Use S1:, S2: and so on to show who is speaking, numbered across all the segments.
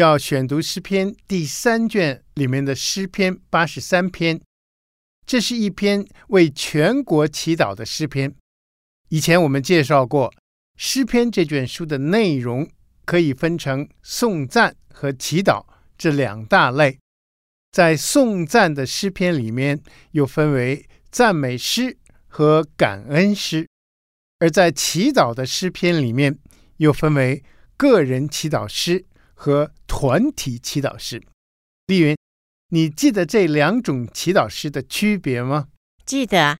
S1: 要选读诗篇第三卷里面的诗篇八十三篇，这是一篇为全国祈祷的诗篇。以前我们介绍过，诗篇这卷书的内容可以分成颂赞和祈祷这两大类。在颂赞的诗篇里面，又分为赞美诗和感恩诗；而在祈祷的诗篇里面，又分为个人祈祷诗和团体祈祷诗，丽云，你记得这两种祈祷诗的区别吗？
S2: 记得，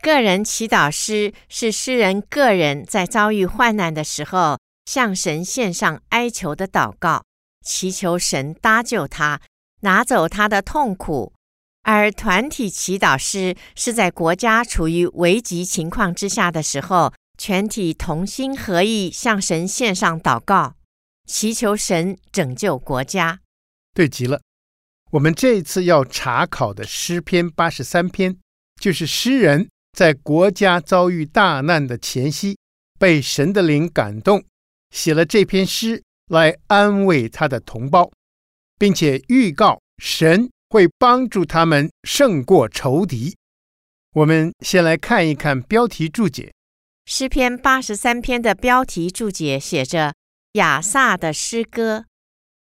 S2: 个人祈祷诗是诗人个人在遭遇患难的时候，向神献上哀求的祷告，祈求神搭救他，拿走他的痛苦；而团体祈祷诗是在国家处于危急情况之下的时候。全体同心合意向神献上祷告，祈求神拯救国家。
S1: 对极了，我们这一次要查考的诗篇八十三篇，就是诗人在国家遭遇大难的前夕，被神的灵感动，写了这篇诗来安慰他的同胞，并且预告神会帮助他们胜过仇敌。我们先来看一看标题注解。
S2: 诗篇八十三篇的标题注解写着“亚萨的诗歌”。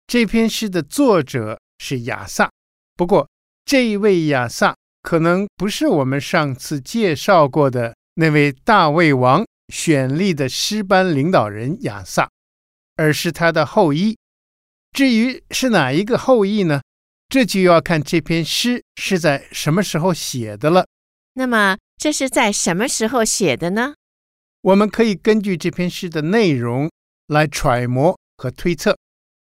S1: 这篇诗的作者是亚萨，不过这一位亚萨可能不是我们上次介绍过的那位大卫王选立的诗班领导人亚萨，而是他的后裔。至于是哪一个后裔呢？这就要看这篇诗是在什么时候写的了。
S2: 那么这是在什么时候写的呢？
S1: 我们可以根据这篇诗的内容来揣摩和推测，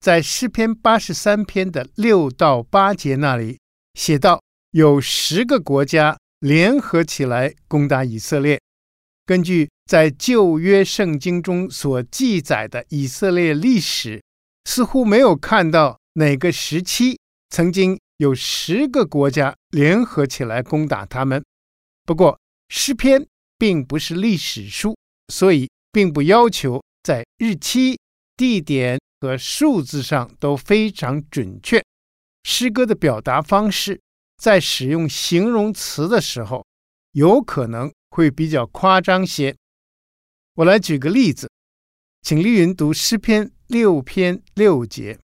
S1: 在诗篇八十三篇的六到八节那里写到，有十个国家联合起来攻打以色列。根据在旧约圣经中所记载的以色列历史，似乎没有看到哪个时期曾经有十个国家联合起来攻打他们。不过，诗篇并不是历史书。所以，并不要求在日期、地点和数字上都非常准确。诗歌的表达方式，在使用形容词的时候，有可能会比较夸张些。我来举个例子，请丽云读诗篇六篇六节。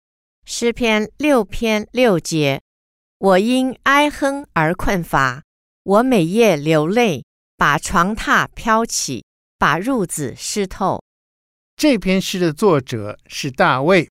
S2: 诗篇六篇六节：我因哀哼而困乏，我每夜流泪，把床榻漂起。把褥子湿透。
S1: 这篇诗的作者是大卫，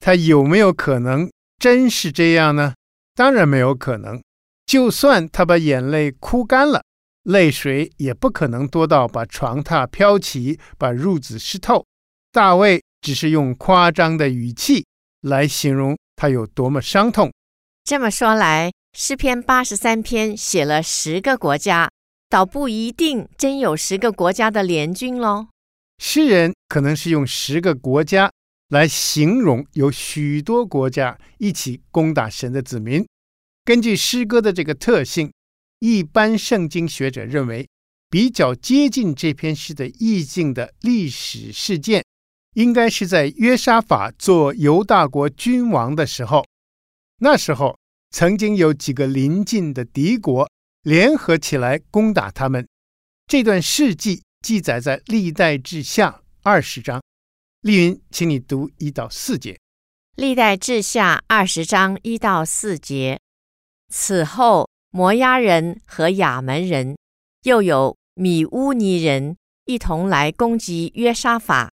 S1: 他有没有可能真是这样呢？当然没有可能。就算他把眼泪哭干了，泪水也不可能多到把床榻飘起，把褥子湿透。大卫只是用夸张的语气来形容他有多么伤痛。
S2: 这么说来，诗篇八十三篇写了十个国家。倒不一定真有十个国家的联军喽。
S1: 诗人可能是用十个国家来形容有许多国家一起攻打神的子民。根据诗歌的这个特性，一般圣经学者认为，比较接近这篇诗的意境的历史事件，应该是在约沙法做犹大国君王的时候。那时候曾经有几个邻近的敌国。联合起来攻打他们，这段事迹记载在历代志下二十章。丽云，请你读一到四节。
S2: 历代志下二十章一到四节。此后，摩押人和亚门人，又有米乌尼人一同来攻击约沙法。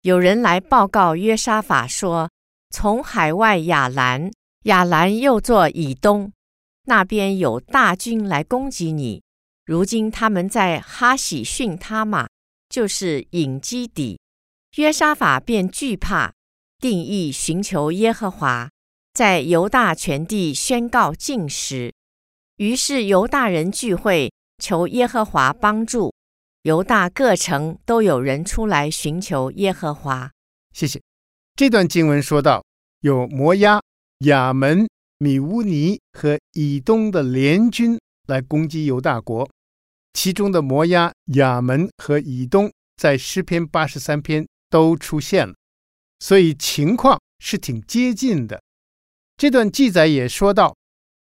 S2: 有人来报告约沙法说：“从海外亚兰，亚兰又作以东。”那边有大军来攻击你，如今他们在哈喜逊他玛，就是隐基底。约沙法便惧怕，定义寻求耶和华，在犹大全地宣告禁食。于是犹大人聚会，求耶和华帮助。犹大各城都有人出来寻求耶和华。
S1: 谢谢。这段经文说到，有摩押、亚门、米乌尼和以东的联军来攻击犹大国，其中的摩押、亚门和以东在诗篇八十三篇都出现了，所以情况是挺接近的。这段记载也说到，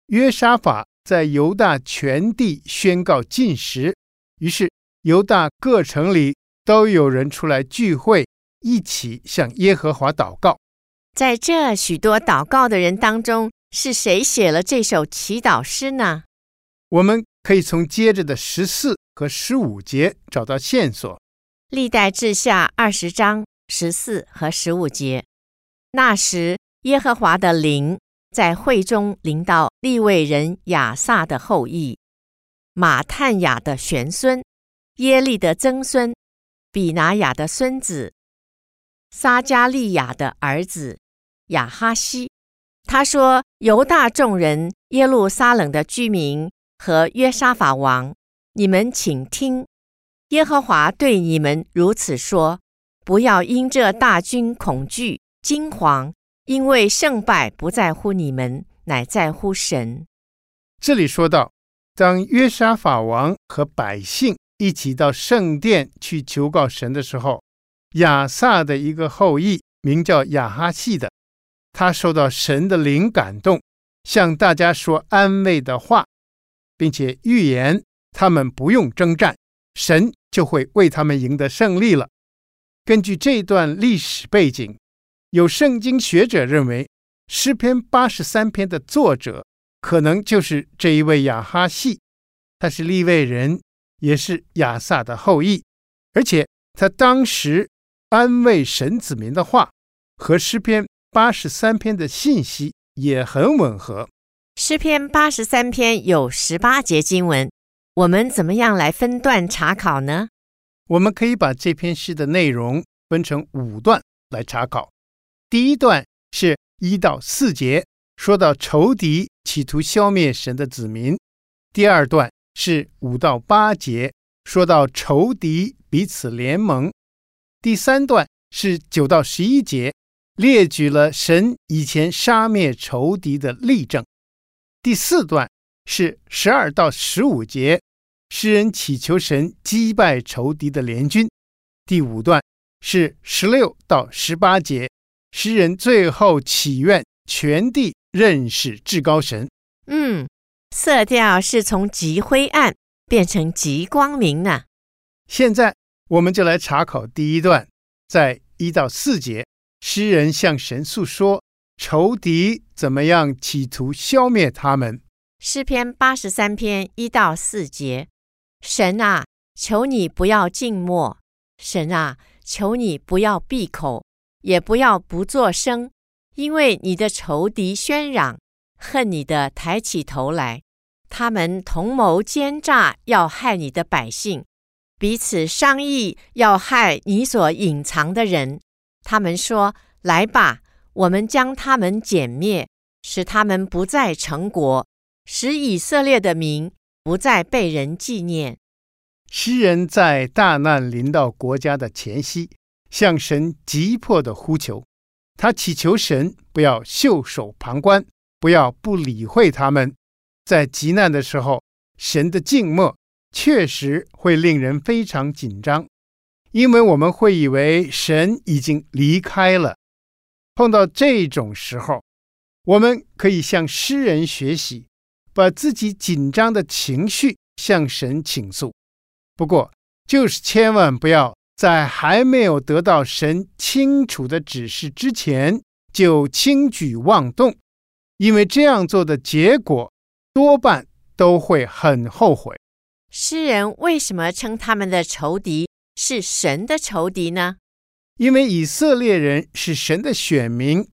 S1: 约沙法。在犹大全地宣告禁食，于是犹大各城里都有人出来聚会，一起向耶和华祷告。
S2: 在这许多祷告的人当中，是谁写了这首祈祷诗呢？
S1: 我们可以从接着的十四和十五节找到线索。
S2: 历代志下二十章十四和十五节，那时耶和华的灵。在会中临到利未人亚萨的后裔，马探雅的玄孙，耶利的曾孙，比拿雅的孙子，撒迦利亚的儿子亚哈西。他说：“犹大众人、耶路撒冷的居民和约沙法王，你们请听，耶和华对你们如此说：不要因这大军恐惧惊惶。”因为胜败不在乎你们，乃在乎神。
S1: 这里说到，当约沙法王和百姓一起到圣殿去求告神的时候，亚萨的一个后裔名叫亚哈谢的，他受到神的灵感动，向大家说安慰的话，并且预言他们不用征战，神就会为他们赢得胜利了。根据这段历史背景。有圣经学者认为，诗篇八十三篇的作者可能就是这一位亚哈谢，他是利未人，也是亚萨的后裔，而且他当时安慰神子民的话和诗篇八十三篇的信息也很吻合。
S2: 诗篇八十三篇有十八节经文，我们怎么样来分段查考呢？
S1: 我们可以把这篇诗的内容分成五段来查考。第一段是一到四节，说到仇敌企图消灭神的子民；第二段是五到八节，说到仇敌彼此联盟；第三段是九到十一节，列举了神以前杀灭仇敌的例证；第四段是十二到十五节，诗人祈求神击败仇敌的联军；第五段是十六到十八节。诗人最后祈愿全地认识至高神。
S2: 嗯，色调是从极灰暗变成极光明呢。
S1: 现在我们就来查考第一段，在一到四节，诗人向神诉说仇敌怎么样企图消灭他们。
S2: 诗篇八十三篇一到四节：神啊，求你不要静默；神啊，求你不要闭口。也不要不作声，因为你的仇敌喧嚷，恨你的抬起头来，他们同谋奸诈，要害你的百姓，彼此商议要害你所隐藏的人。他们说：“来吧，我们将他们歼灭，使他们不再成国，使以色列的名不再被人纪念。”
S1: 诗人在大难临到国家的前夕。向神急迫地呼求，他祈求神不要袖手旁观，不要不理会他们。在急难的时候，神的静默确实会令人非常紧张，因为我们会以为神已经离开了。碰到这种时候，我们可以向诗人学习，把自己紧张的情绪向神倾诉。不过，就是千万不要。在还没有得到神清楚的指示之前，就轻举妄动，因为这样做的结果多半都会很后悔。
S2: 诗人为什么称他们的仇敌是神的仇敌呢？
S1: 因为以色列人是神的选民，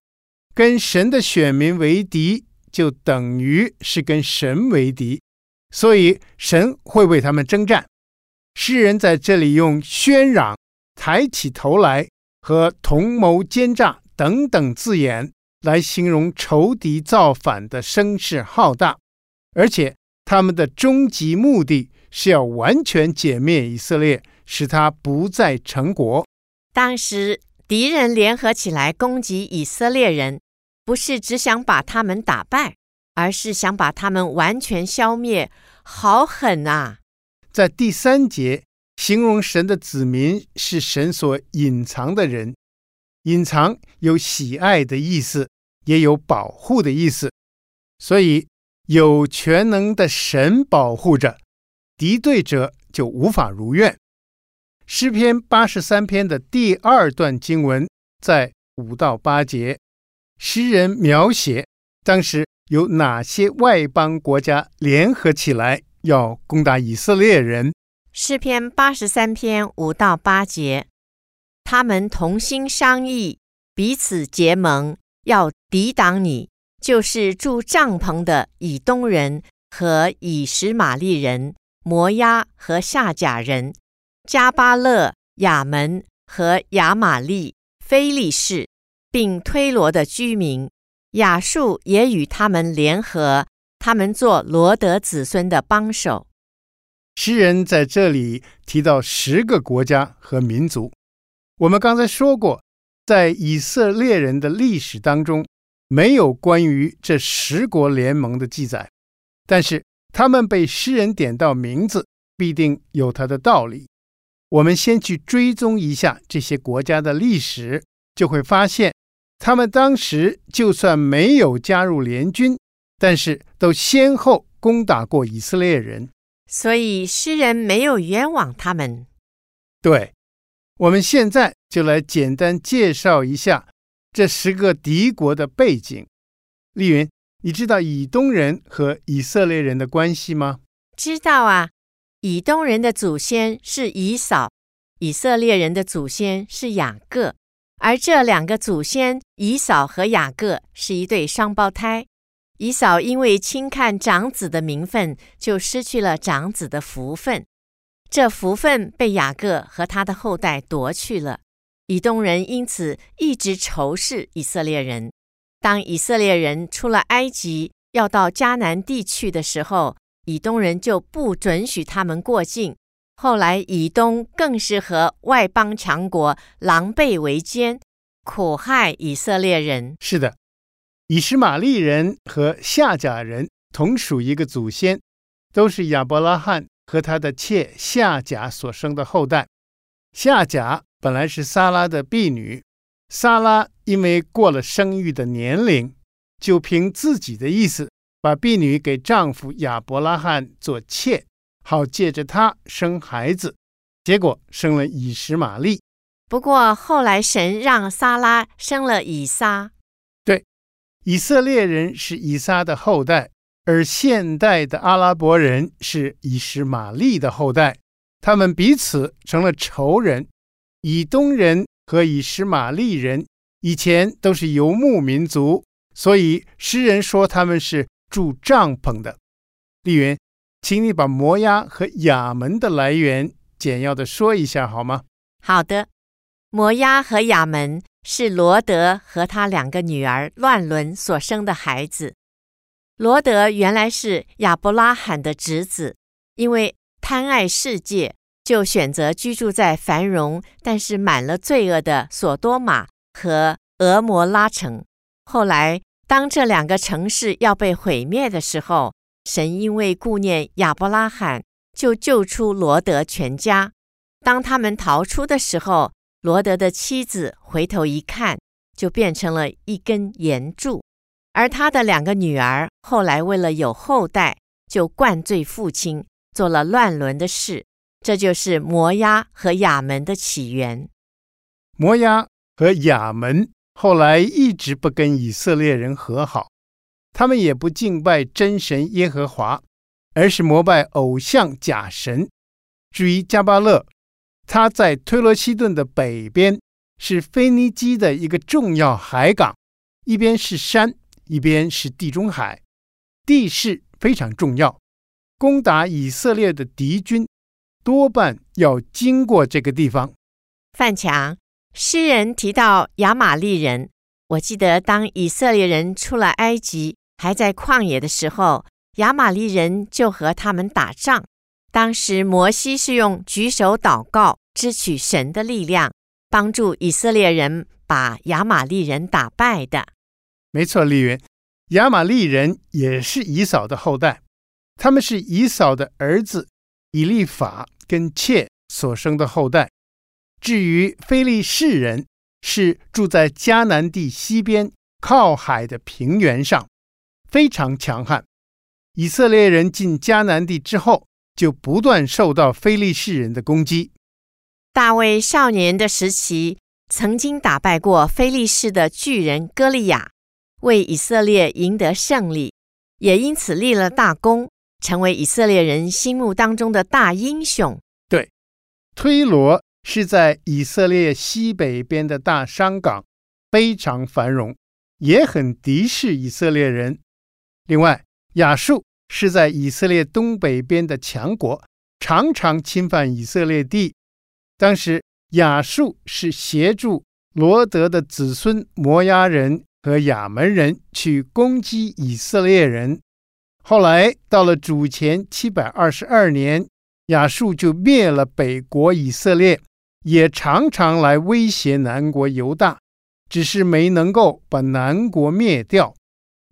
S1: 跟神的选民为敌，就等于是跟神为敌，所以神会为他们征战。诗人在这里用喧嚷、抬起头来和同谋奸诈等等字眼来形容仇敌造反的声势浩大，而且他们的终极目的是要完全歼灭以色列，使他不再成国。
S2: 当时敌人联合起来攻击以色列人，不是只想把他们打败，而是想把他们完全消灭，好狠啊！
S1: 在第三节，形容神的子民是神所隐藏的人。隐藏有喜爱的意思，也有保护的意思，所以有全能的神保护着，敌对者就无法如愿。诗篇八十三篇的第二段经文在五到八节，诗人描写当时有哪些外邦国家联合起来要攻打以色列人。
S2: 诗篇八十三篇五到八节。他们同心商议，彼此结盟，要抵挡你，就是住帐篷的以东人和以实玛利人、摩押和夏甲人、加巴勒、亚门和亚玛利、菲利士，并推罗的居民。亚述也与他们联合，他们做罗得子孙的帮手。
S1: 诗人在这里提到十个国家和民族。我们刚才说过，在以色列人的历史当中，没有关于这十国联盟的记载，但是他们被诗人点到名字，必定有他的道理。我们先去追踪一下这些国家的历史，就会发现，他们当时就算没有加入联军，但是都先后攻打过以色列人，
S2: 所以诗人没有冤枉他们。
S1: 对。我们现在就来简单介绍一下这十个敌国的背景。丽云，你知道以东人和以色列人的关系吗？
S2: 知道啊，以东人的祖先是以扫，以色列人的祖先是雅各，而这两个祖先以扫和雅各是一对双胞胎。以扫因为轻看长子的名分，就失去了长子的福分。这福分被雅各和他的后代夺去了，以东人因此一直仇视以色列人。当以色列人出了埃及，要到迦南地去的时候，以东人就不准许他们过境。后来，以东更是和外邦强国狼狈为奸，苦害以色列人。
S1: 是的，以实玛利人和夏甲人同属一个祖先，都是亚伯拉罕。和他的妾夏甲所生的后代，夏甲本来是撒拉的婢女，撒拉因为过了生育的年龄，就凭自己的意思把婢女给丈夫亚伯拉罕做妾，好借着她生孩子，结果生了以实玛利。
S2: 不过后来神让撒拉生了以撒。
S1: 对，以色列人是以撒的后代。而现代的阿拉伯人是以实玛利的后代，他们彼此成了仇人。以东人和以实玛利人以前都是游牧民族，所以诗人说他们是住帐篷的。丽云，请你把摩押和亚门的来源简要的说一下好吗？
S2: 好的，摩押和亚门是罗德和他两个女儿乱伦所生的孩子。罗德原来是亚伯拉罕的侄子，因为贪爱世界，就选择居住在繁荣但是满了罪恶的所多玛和俄摩拉城。后来，当这两个城市要被毁灭的时候，神因为顾念亚伯拉罕，就救出罗德全家。当他们逃出的时候，罗德的妻子回头一看，就变成了一根岩柱。而他的两个女儿后来为了有后代，就灌醉父亲，做了乱伦的事。这就是摩押和亚门的起源。
S1: 摩押和亚门后来一直不跟以色列人和好，他们也不敬拜真神耶和华，而是膜拜偶像假神。至于加巴勒，他在推罗西顿的北边，是腓尼基的一个重要海港，一边是山。一边是地中海，地势非常重要。攻打以色列的敌军多半要经过这个地方。
S2: 范强，诗人提到亚玛利人，我记得当以色列人出了埃及，还在旷野的时候，亚玛利人就和他们打仗。当时摩西是用举手祷告，支取神的力量，帮助以色列人把亚玛利人打败的。
S1: 没错，丽云，亚玛利人也是以扫的后代，他们是以扫的儿子以利法跟妾所生的后代。至于非利士人，是住在迦南地西边靠海的平原上，非常强悍。以色列人进迦南地之后，就不断受到非利士人的攻击。
S2: 大卫少年的时期，曾经打败过非利士的巨人歌利亚，为以色列赢得胜利，也因此立了大功，成为以色列人心目当中的大英雄。
S1: 对，推罗。是在以色列西北边的大商港，非常繁荣，也很敌视以色列人。另外，亚述是在以色列东北边的强国，常常侵犯以色列地。当时，亚述是协助罗德的子孙摩押人和亚门人去攻击以色列人。后来，到了主前七百二十二年，亚述就灭了北国以色列。也常常来威胁南国犹大，只是没能够把南国灭掉。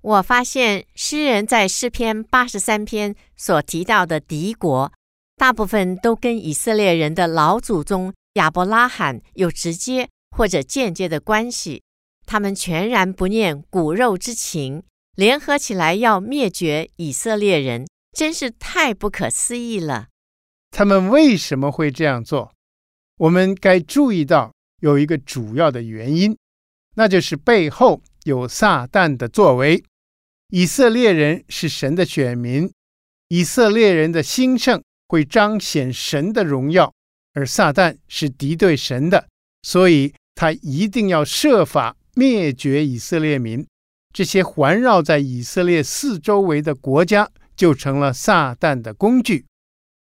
S2: 我发现诗人在诗篇八十三篇所提到的敌国，大部分都跟以色列人的老祖宗亚伯拉罕有直接或者间接的关系。他们全然不念骨肉之情，联合起来要灭绝以色列人，真是太不可思议了。
S1: 他们为什么会这样做？我们该注意到有一个主要的原因，那就是背后有撒旦的作为。以色列人是神的选民，以色列人的兴盛会彰显神的荣耀，而撒旦是敌对神的，所以他一定要设法灭绝以色列民。这些环绕在以色列四周围的国家就成了撒旦的工具。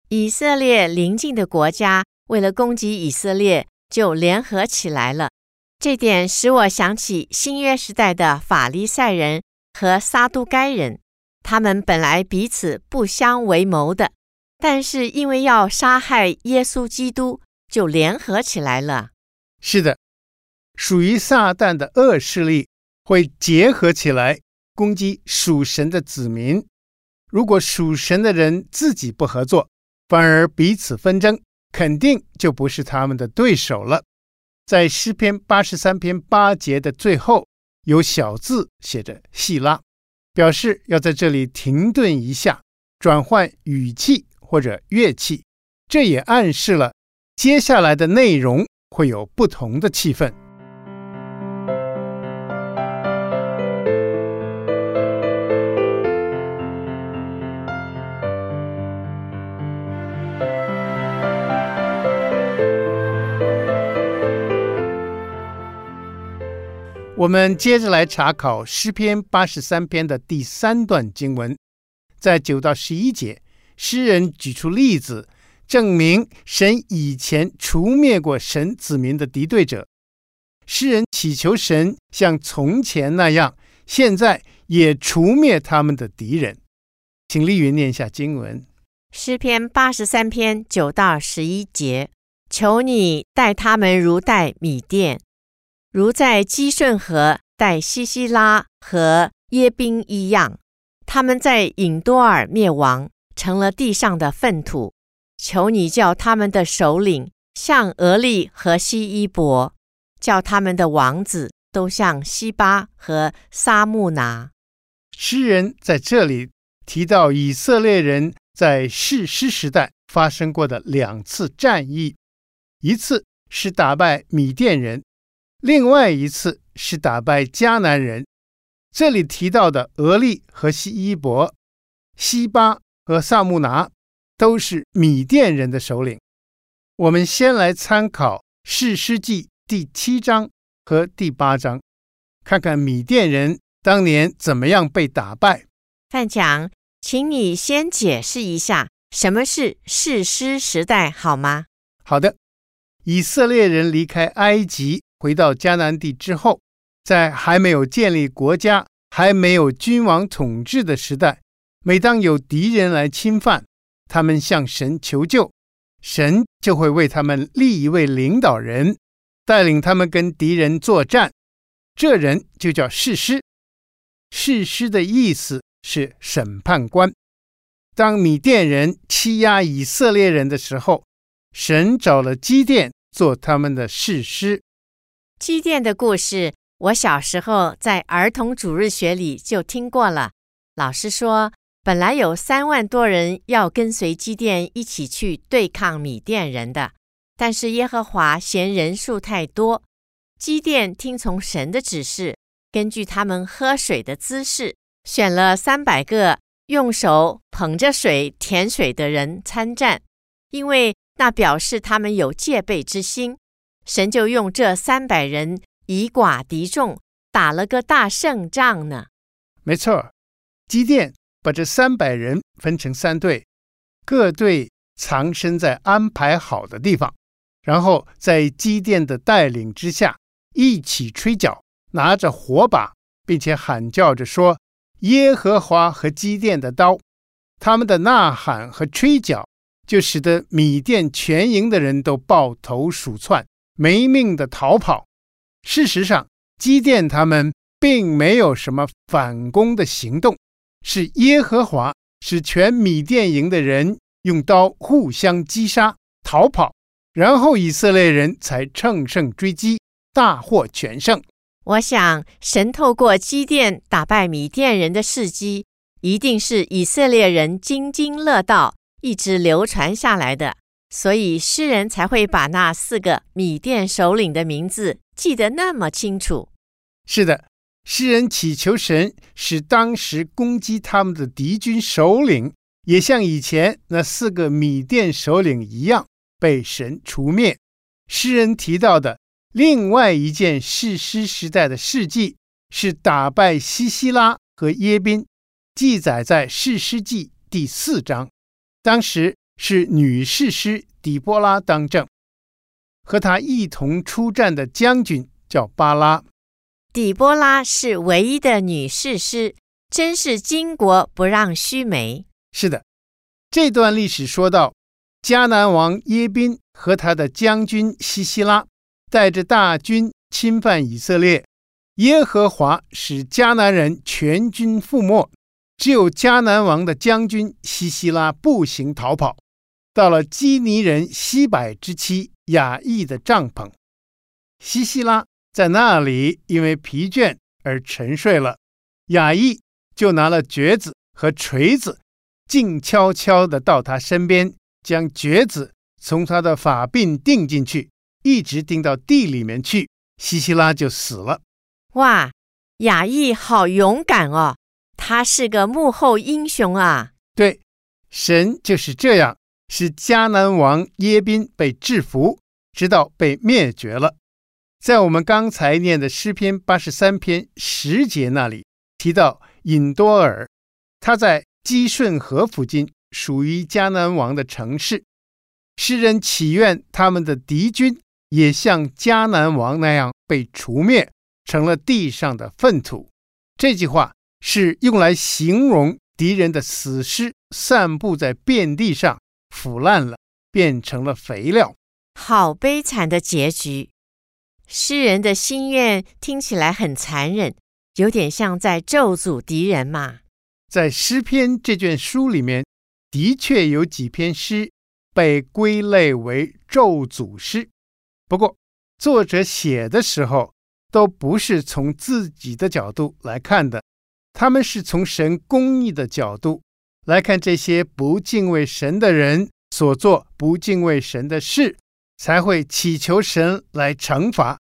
S2: 以色列邻近的国家。为了攻击以色列，就联合起来了。这点使我想起新约时代的法利赛人和撒都该人，他们本来彼此不相为谋的，但是因为要杀害耶稣基督，就联合起来了。
S1: 是的，属于撒旦的恶势力会结合起来攻击属神的子民。如果属神的人自己不合作，反而彼此纷争。肯定就不是他们的对手了。在诗篇八十三篇八节的最后，有小字写着“细拉”，表示要在这里停顿一下，转换语气或者乐器。这也暗示了接下来的内容会有不同的气氛。我们接着来查考诗篇八十三篇的第三段经文，在九到十一节，诗人举出例子，证明神以前除灭过神子民的敌对者。诗人祈求神像从前那样，现在也除灭他们的敌人。请丽云念一下经文：
S2: 诗篇八十三篇九到十一节，求你待他们如待米甸。如在基顺河待西西拉和耶宾一样，他们在引多尔灭亡，成了地上的粪土。求你叫他们的首领像俄利和希伊伯，叫他们的王子都像西巴和撒木拿。
S1: 诗人在这里提到以色列人在士师时代发生过的两次战役，一次是打败米甸人。另外一次是打败迦南人，这里提到的俄利和西伊伯、西巴和萨木拿都是米甸人的首领。我们先来参考《士师记》第七章和第八章，看看米甸人当年怎么样被打败。
S2: 范强，请你先解释一下什么是士师时代好吗？
S1: 好的，以色列人离开埃及。回到迦南地之后，在还没有建立国家、还没有君王统治的时代，每当有敌人来侵犯，他们向神求救，神就会为他们立一位领导人，带领他们跟敌人作战。这人就叫士师。士师的意思是审判官。当米甸人欺压以色列人的时候，神找了基甸做他们的士师。
S2: 基甸的故事，我小时候在儿童主日学里就听过了。老师说，本来有三万多人要跟随基甸一起去对抗米甸人的，但是耶和华嫌人数太多，基甸听从神的指示，根据他们喝水的姿势，选了三百个用手捧着水舔水的人参战，因为那表示他们有戒备之心。神就用这三百人以寡敌众，打了个大胜仗呢。
S1: 没错，基甸把这三百人分成三队，各队藏身在安排好的地方，然后在基甸的带领之下，一起吹角，拿着火把，并且喊叫着说：“耶和华和基甸的刀。”他们的呐喊和吹角，就使得米甸全营的人都抱头鼠窜。没命的逃跑。事实上，基甸他们并没有什么反攻的行动，是耶和华使全米甸营的人用刀互相击杀、逃跑，然后以色列人才乘胜追击，大获全胜。
S2: 我想，神透过基甸打败米甸人的事迹，一定是以色列人津津乐道，一直流传下来的。所以诗人才会把那四个米甸首领的名字记得那么清楚。
S1: 是的，诗人祈求神使当时攻击他们的敌军首领，也像以前那四个米甸首领一样被神除灭。诗人提到的另外一件士师时代的事迹，是打败西西拉和耶宾，记载在士师记第四章。当时。是女士师底波拉当政，和他一同出战的将军叫巴拉。
S2: 底波拉是唯一的女士师，真是巾帼不让须眉。
S1: 是的，这段历史说到迦南王耶宾和他的将军西西拉带着大军侵犯以色列，耶和华使迦南人全军覆没，只有迦南王的将军西西拉步行逃跑。到了基尼人西柏之妻雅意的帐篷，西西拉在那里因为疲倦而沉睡了。雅意就拿了橛子和锤子，静悄悄地到他身边，将橛子从他的发鬓钉进去，一直钉到地里面去，西西拉就死了。
S2: 哇，雅意好勇敢哦，他是个幕后英雄啊！
S1: 对，神就是这样。使迦南王耶宾被制服，直到被灭绝了。在我们刚才念的诗篇八十三篇十节那里提到隐多尔，他在基顺河附近，属于迦南王的城市。诗人祈愿他们的敌军也像迦南王那样被除灭，成了地上的粪土。这句话是用来形容敌人的死尸散布在遍地上。腐烂了，变成了肥料，
S2: 好悲惨的结局。诗人的心愿听起来很残忍，有点像在咒诅敌人嘛。
S1: 在诗篇这卷书里面，的确有几篇诗被归类为咒诅诗。不过，作者写的时候都不是从自己的角度来看的，他们是从神公义的角度。来看这些不敬畏神的人所做不敬畏神的事，才会祈求神来惩罚。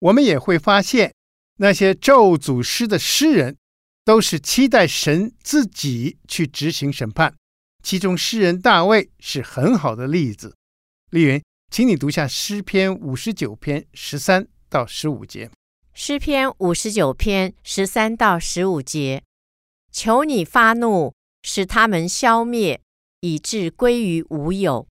S1: 我们也会发现，那些咒诅诗的诗人，都是期待神自己去执行审判。其中诗人大卫是很好的例子。丽云，请你读下诗篇五十九篇十三到十五节。
S2: 诗篇五十九篇十三到十五节，求你发怒。使他们消灭，以致归于无有；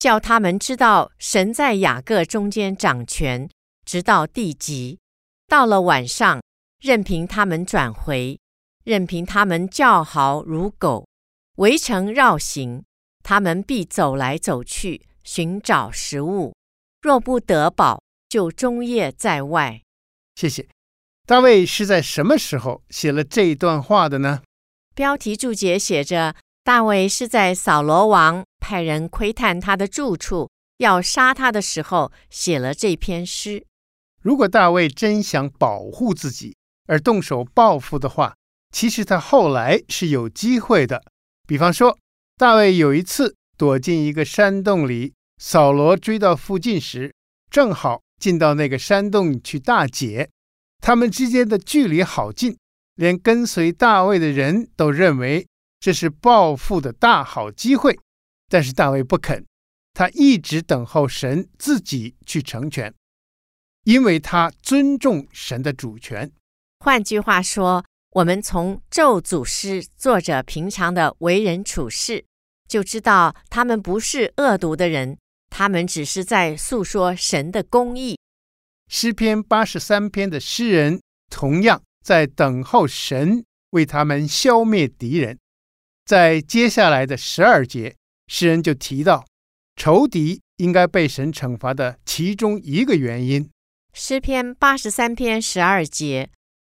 S2: 叫他们知道神在雅各中间掌权，直到地极。到了晚上，任凭他们转回，任凭他们叫嚎如狗，围城绕行，他们必走来走去，寻找食物。若不得饱，就终夜在外。
S1: 谢谢。大卫是在什么时候写了这一段话的呢？
S2: 标题注解写着：大卫是在扫罗王派人窥探他的住处，要杀他的时候写了这篇诗。
S1: 如果大卫真想保护自己而动手报复的话，其实他后来是有机会的。比方说，大卫有一次躲进一个山洞里，扫罗追到附近时，正好进到那个山洞去大解。他们之间的距离好近，连跟随大卫的人都认为这是报复的大好机会。但是大卫不肯，他一直等候神自己去成全。因为他尊重神的主权。
S2: 换句话说，我们从咒诅诗作者平常的为人处事，就知道他们不是恶毒的人，他们只是在诉说神的公义。
S1: 诗篇八十三篇的诗人同样在等候神为他们消灭敌人。在接下来的十二节，诗人就提到仇敌应该被神惩罚的其中一个原因。
S2: 诗篇八十三篇十二节，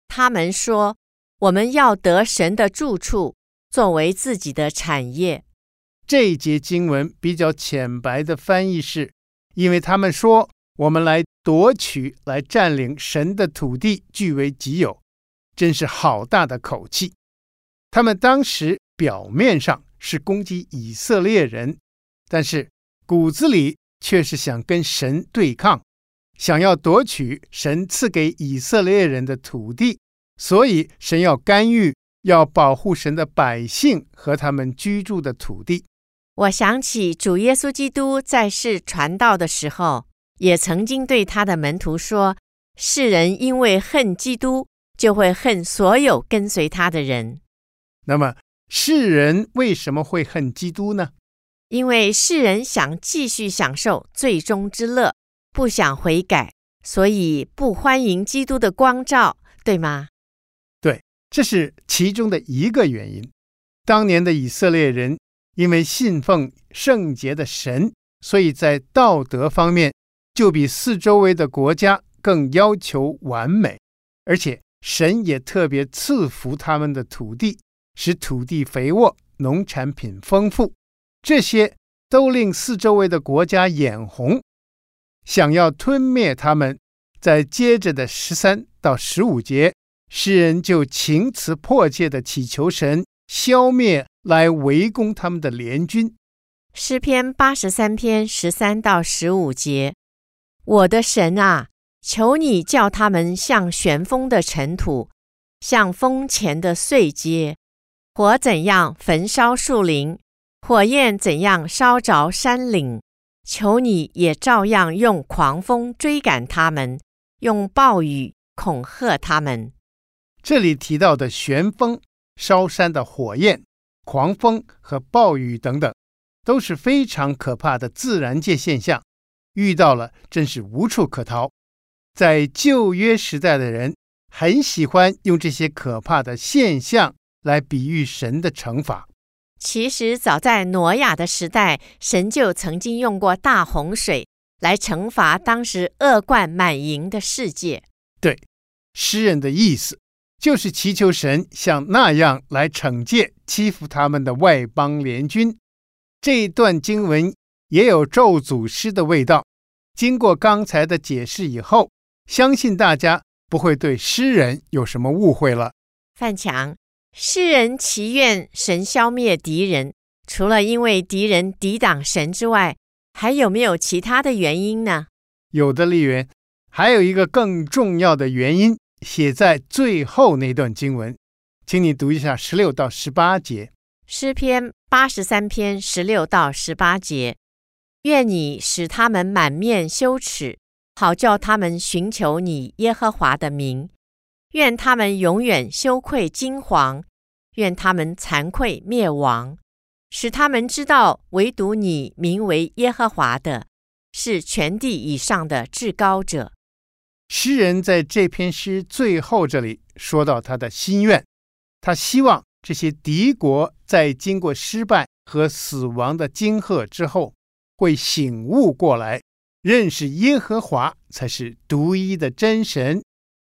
S2: 他们说：“我们要得神的住处，作为自己的产业。”
S1: 这一节经文比较浅白的翻译是：“因为他们说，我们来夺取、来占领神的土地，据为己有，真是好大的口气。”他们当时表面上是攻击以色列人，但是骨子里却是想跟神对抗。想要夺取神赐给以色列人的土地，所以神要干预，要保护神的百姓和他们居住的土地。
S2: 我想起主耶稣基督在世传道的时候，也曾经对他的门徒说：“世人因为恨基督，就会恨所有跟随他的人。”
S1: 那么，世人为什么会恨基督呢？
S2: 因为世人想继续享受最终之乐。不想悔改，所以不欢迎基督的光照，对吗？
S1: 对，这是其中的一个原因。当年的以色列人因为信奉圣洁的神，所以在道德方面就比四周围的国家更要求完美，而且神也特别赐福他们的土地，使土地肥沃，农产品丰富，这些都令四周围的国家眼红。想要吞灭他们，在接着的十三到十五节，诗人就情辞迫切地祈求神消灭来围攻他们的联军。
S2: 诗篇八十三篇十三到十五节：我的神啊，求你叫他们像旋风的尘土，像风前的碎秸，火怎样焚烧树林，火焰怎样烧着山岭。求你也照样用狂风追赶他们，用暴雨恐吓他们。
S1: 这里提到的旋风、烧山的火焰、狂风和暴雨等等，都是非常可怕的自然界现象。遇到了，真是无处可逃。在旧约时代的人，很喜欢用这些可怕的现象来比喻神的惩罚。
S2: 其实，早在挪亚的时代，神就曾经用过大洪水来惩罚当时恶贯满盈的世界。
S1: 对，诗人的意思就是祈求神像那样来惩戒欺负他们的外邦联军。这一段经文也有咒诅诗的味道。经过刚才的解释以后，相信大家不会对诗人有什么误会了。
S2: 范强。诗人祈愿神消灭敌人，除了因为敌人抵挡神之外，还有没有其他的原因呢？
S1: 有的，丽媛，还有一个更重要的原因，写在最后那段经文，请你读一下十六到十八节。
S2: 诗篇八十三篇十六到十八节：愿你使他们满面羞耻，好叫他们寻求你耶和华的名；愿他们永远羞愧惊惶。愿他们惭愧灭亡，使他们知道，唯独你名为耶和华的，是全地以上的至高者。
S1: 诗人在这篇诗最后这里说到他的心愿，他希望这些敌国在经过失败和死亡的惊吓之后，会醒悟过来，认识耶和华才是独一的真神，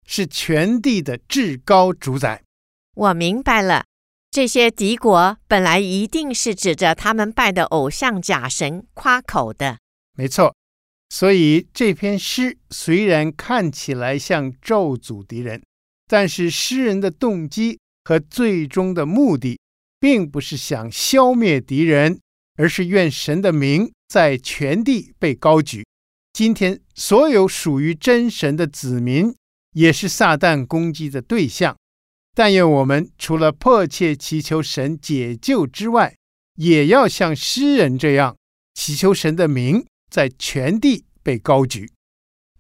S1: 是全地的至高主宰。
S2: 我明白了，这些敌国本来一定是指着他们拜的偶像假神夸口的。
S1: 没错。所以这篇诗虽然看起来像咒诅敌人，但是诗人的动机和最终的目的，并不是想消灭敌人，而是愿神的名在全地被高举。今天所有属于真神的子民，也是撒旦攻击的对象。但愿我们除了迫切祈求神解救之外，也要像诗人这样祈求神的名。在全地被高举，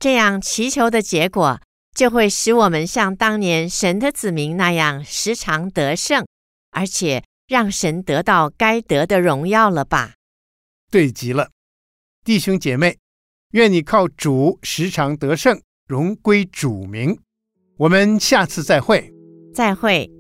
S2: 这样祈求的结果，就会使我们像当年神的子民那样时常得胜，而且让神得到该得的荣耀了吧？
S1: 对极了，弟兄姐妹，愿你靠主时常得胜，荣归主名。我们下次再会，
S2: 再会。